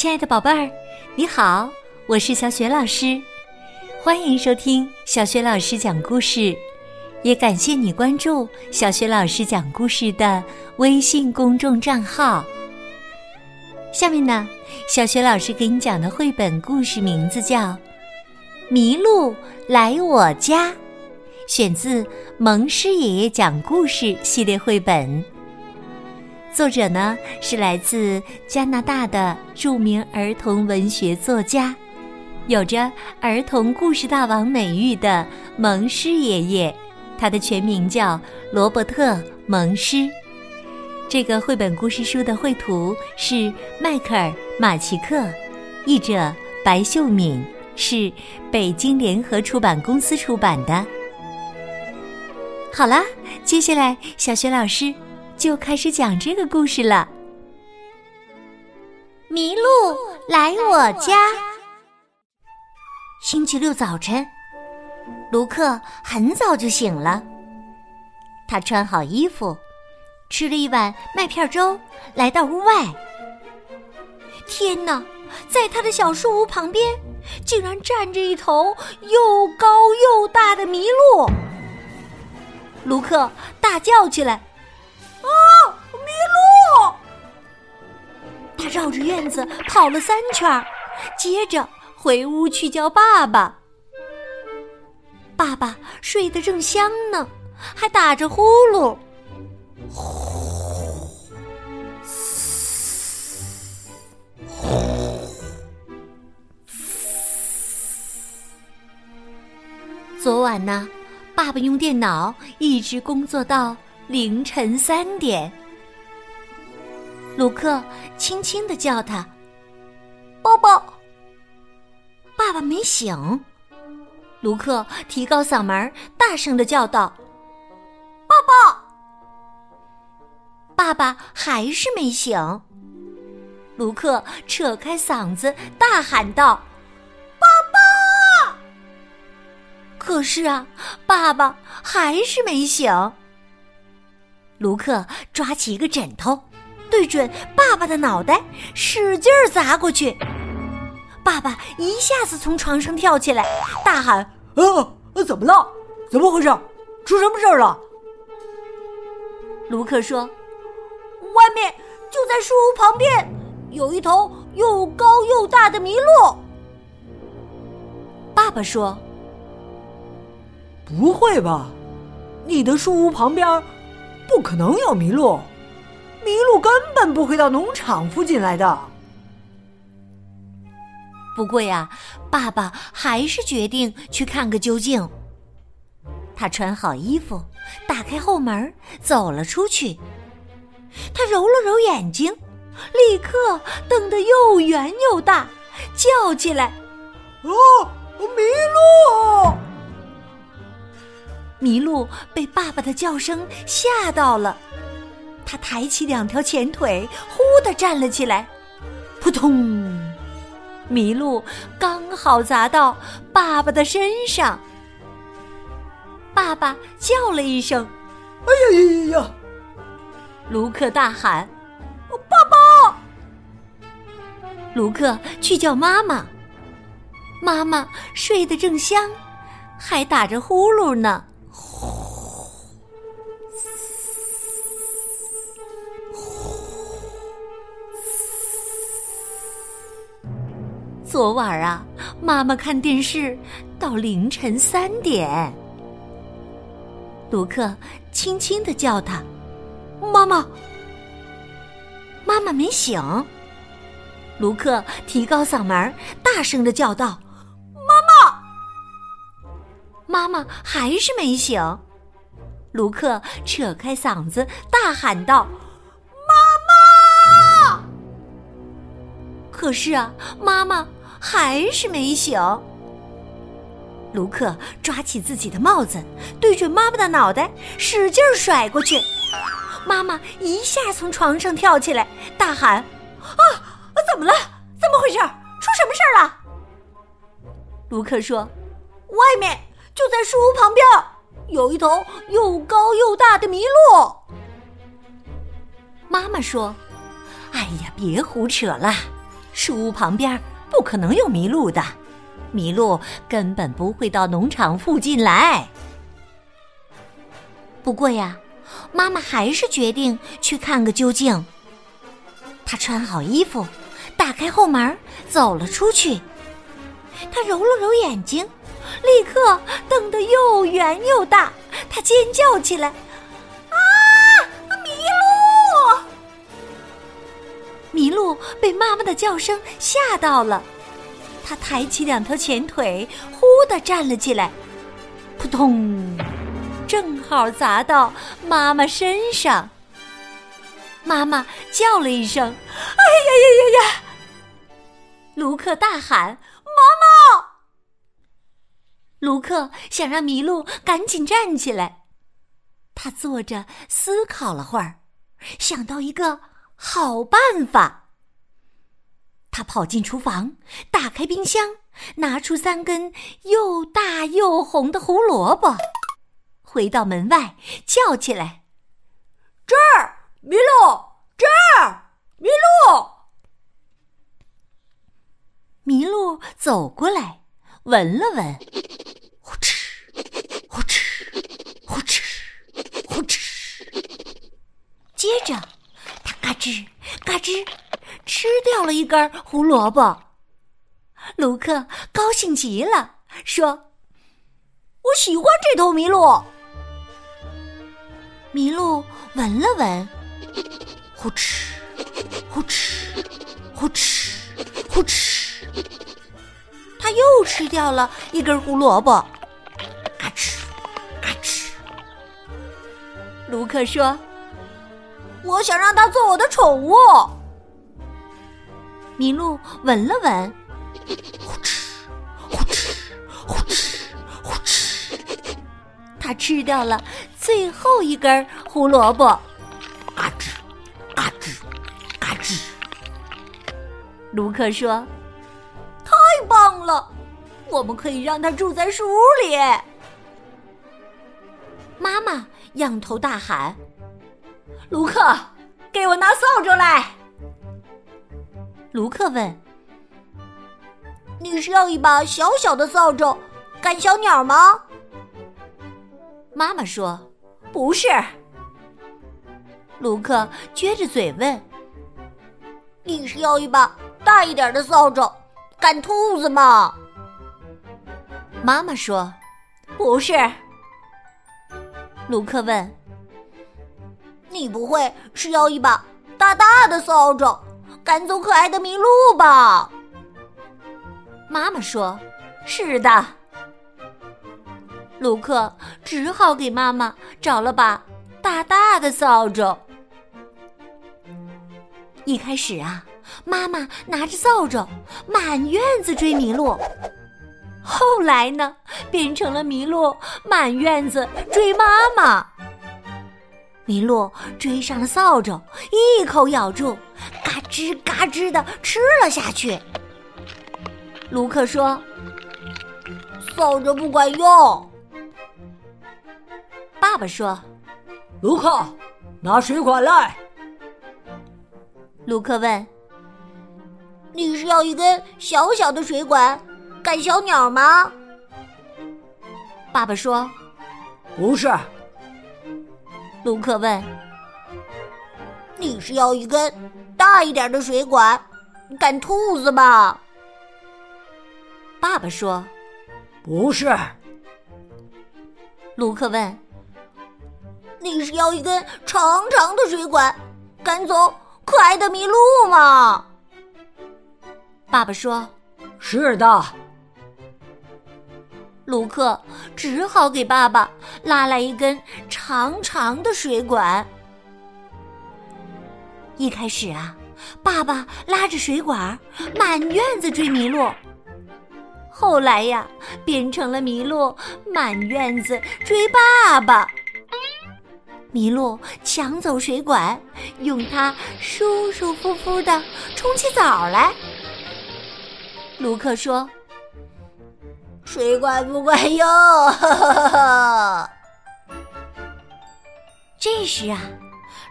亲爱的宝贝儿，你好，我是小雪老师，欢迎收听小雪老师讲故事，也感谢你关注小雪老师讲故事的微信公众账号。下面呢，小雪老师给你讲的绘本故事名字叫《麋鹿来我家》，选自《蒙师爷爷讲故事》系列绘本。作者呢是来自加拿大的著名儿童文学作家，有着“儿童故事大王”美誉的蒙师爷爷，他的全名叫罗伯特·蒙师。这个绘本故事书的绘图是迈克尔·马奇克，译者白秀敏，是北京联合出版公司出版的。好了，接下来小学老师。就开始讲这个故事了。麋鹿来我家。星期六早晨，卢克很早就醒了。他穿好衣服，吃了一碗麦片粥，来到屋外。天哪，在他的小树屋旁边，竟然站着一头又高又大的麋鹿！卢克大叫起来。他绕着院子跑了三圈，接着回屋去叫爸爸。爸爸睡得正香呢，还打着呼噜。昨晚呢，爸爸用电脑一直工作到凌晨三点。鲁克轻轻的叫他：“爸爸。”爸爸没醒。卢克提高嗓门，大声的叫道：“爸爸！”爸爸还是没醒。卢克扯开嗓子大喊道：“爸爸！”可是啊，爸爸还是没醒。卢克抓起一个枕头。对准爸爸的脑袋，使劲儿砸过去。爸爸一下子从床上跳起来，大喊：“啊，怎么了？怎么回事？出什么事儿了？”卢克说：“外面就在树屋旁边，有一头又高又大的麋鹿。”爸爸说：“不会吧？你的树屋旁边不可能有麋鹿。”麋鹿根本不会到农场附近来的。不过呀，爸爸还是决定去看个究竟。他穿好衣服，打开后门，走了出去。他揉了揉眼睛，立刻瞪得又圆又大，叫起来：“啊，麋鹿！”麋鹿被爸爸的叫声吓到了。他抬起两条前腿，忽地站了起来，扑通！麋鹿刚好砸到爸爸的身上。爸爸叫了一声：“哎呀呀呀呀！”卢克大喊：“爸爸！”卢克去叫妈妈。妈妈睡得正香，还打着呼噜呢。昨晚啊，妈妈看电视到凌晨三点。卢克轻轻的叫他：“妈妈。”妈妈没醒。卢克提高嗓门，大声的叫道：“妈妈！”妈妈还是没醒。卢克扯开嗓子大喊道：“妈妈！”可是啊，妈妈。还是没醒。卢克抓起自己的帽子，对准妈妈的脑袋使劲甩过去。妈妈一下从床上跳起来，大喊：“啊，怎么了？怎么回事？出什么事儿了？”卢克说：“外面就在树屋旁边，有一头又高又大的麋鹿。”妈妈说：“哎呀，别胡扯了。”树屋旁边不可能有麋鹿的，麋鹿根本不会到农场附近来。不过呀，妈妈还是决定去看个究竟。她穿好衣服，打开后门，走了出去。她揉了揉眼睛，立刻瞪得又圆又大。她尖叫起来：“麋鹿被妈妈的叫声吓到了，它抬起两条前腿，忽地站了起来，扑通，正好砸到妈妈身上。妈妈叫了一声：“哎呀呀呀呀！”卢克大喊：“妈妈！”卢克想让麋鹿赶紧站起来，他坐着思考了会儿，想到一个。好办法！他跑进厨房，打开冰箱，拿出三根又大又红的胡萝卜，回到门外，叫起来：“这儿，麋鹿！这儿，麋鹿！”麋鹿走过来，闻了闻，呼哧，呼哧，呼哧，呼哧，接着。吱嘎吱，吃掉了一根胡萝卜。卢克高兴极了，说：“我喜欢这头麋鹿。”麋鹿闻了闻，呼哧呼哧呼哧呼哧，他又吃掉了一根胡萝卜。嘎吱嘎吱，卢克说。我想让它做我的宠物。麋鹿闻了闻，呼哧呼哧呼哧呼哧，它吃掉了最后一根胡萝卜。嘎吱嘎吱嘎吱。卢克说：“太棒了，我们可以让它住在树屋里。”妈妈仰头大喊。卢克，给我拿扫帚来。卢克问：“你是要一把小小的扫帚赶小鸟吗？”妈妈说：“不是。”卢克撅着嘴问：“你是要一把大一点的扫帚赶兔子吗？”妈妈说：“不是。”卢克问。你不会是要一把大大的扫帚赶走可爱的麋鹿吧？妈妈说：“是的。”卢克只好给妈妈找了把大大的扫帚。一开始啊，妈妈拿着扫帚满院子追麋鹿，后来呢，变成了麋鹿满院子追妈妈。麋鹿追上了扫帚，一口咬住，嘎吱嘎吱的吃了下去。卢克说：“扫帚不管用。”爸爸说：“卢克，拿水管来。”卢克问：“你是要一根小小的水管赶小鸟吗？”爸爸说：“不是。”卢克问：“你是要一根大一点的水管赶兔子吧？”爸爸说：“不是。”卢克问：“你是要一根长长的水管赶走可爱的麋鹿吗？”爸爸说：“是的。”卢克只好给爸爸拉来一根长长的水管。一开始啊，爸爸拉着水管满院子追麋鹿，后来呀，变成了麋鹿满院子追爸爸。麋鹿抢走水管，用它舒舒服服的冲起澡来。卢克说。水管不管用。这时啊，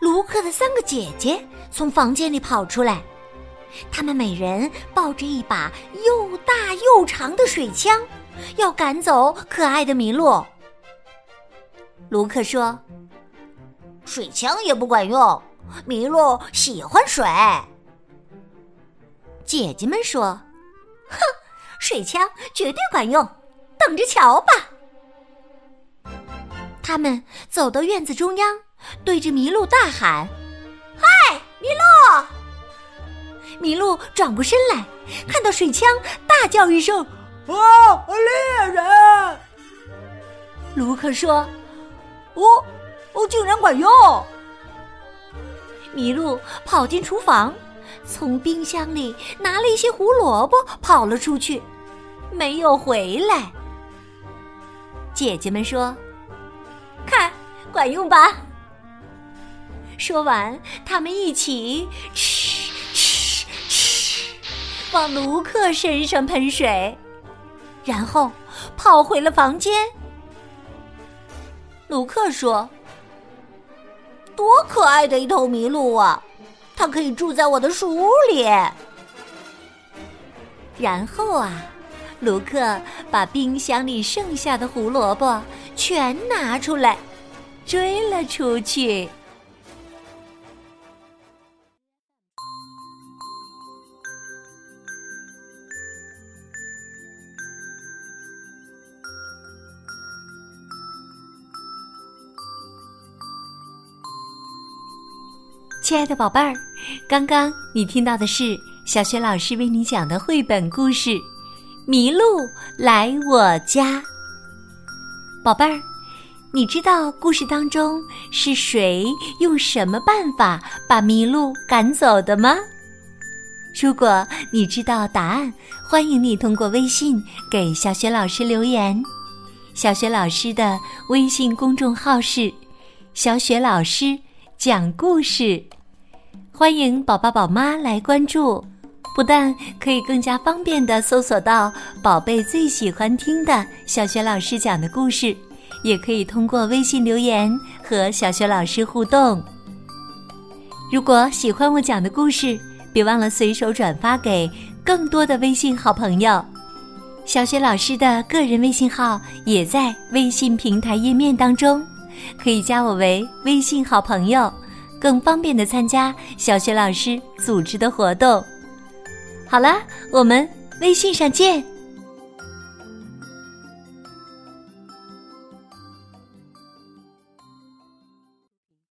卢克的三个姐姐从房间里跑出来，他们每人抱着一把又大又长的水枪，要赶走可爱的麋鹿。卢克说：“水枪也不管用，麋鹿喜欢水。”姐姐们说：“哼，水枪绝对管用，等着瞧吧。”他们走到院子中央，对着麋鹿大喊：“嗨，麋鹿！”麋鹿转过身来，看到水枪，大叫一声：“啊，猎人！”卢克说：“哦，哦，竟然管用！”麋鹿跑进厨房，从冰箱里拿了一些胡萝卜，跑了出去，没有回来。姐姐们说。看，管用吧！说完，他们一起嗤嗤嗤，往卢克身上喷水，然后跑回了房间。卢克说：“多可爱的一头麋鹿啊！它可以住在我的树屋里。”然后啊。卢克把冰箱里剩下的胡萝卜全拿出来，追了出去。亲爱的宝贝儿，刚刚你听到的是小雪老师为你讲的绘本故事。麋鹿来我家，宝贝儿，你知道故事当中是谁用什么办法把麋鹿赶走的吗？如果你知道答案，欢迎你通过微信给小雪老师留言。小雪老师的微信公众号是“小雪老师讲故事”，欢迎宝宝宝妈来关注。不但可以更加方便的搜索到宝贝最喜欢听的小学老师讲的故事，也可以通过微信留言和小学老师互动。如果喜欢我讲的故事，别忘了随手转发给更多的微信好朋友。小学老师的个人微信号也在微信平台页面当中，可以加我为微信好朋友，更方便的参加小学老师组织的活动。好了，我们微信上见。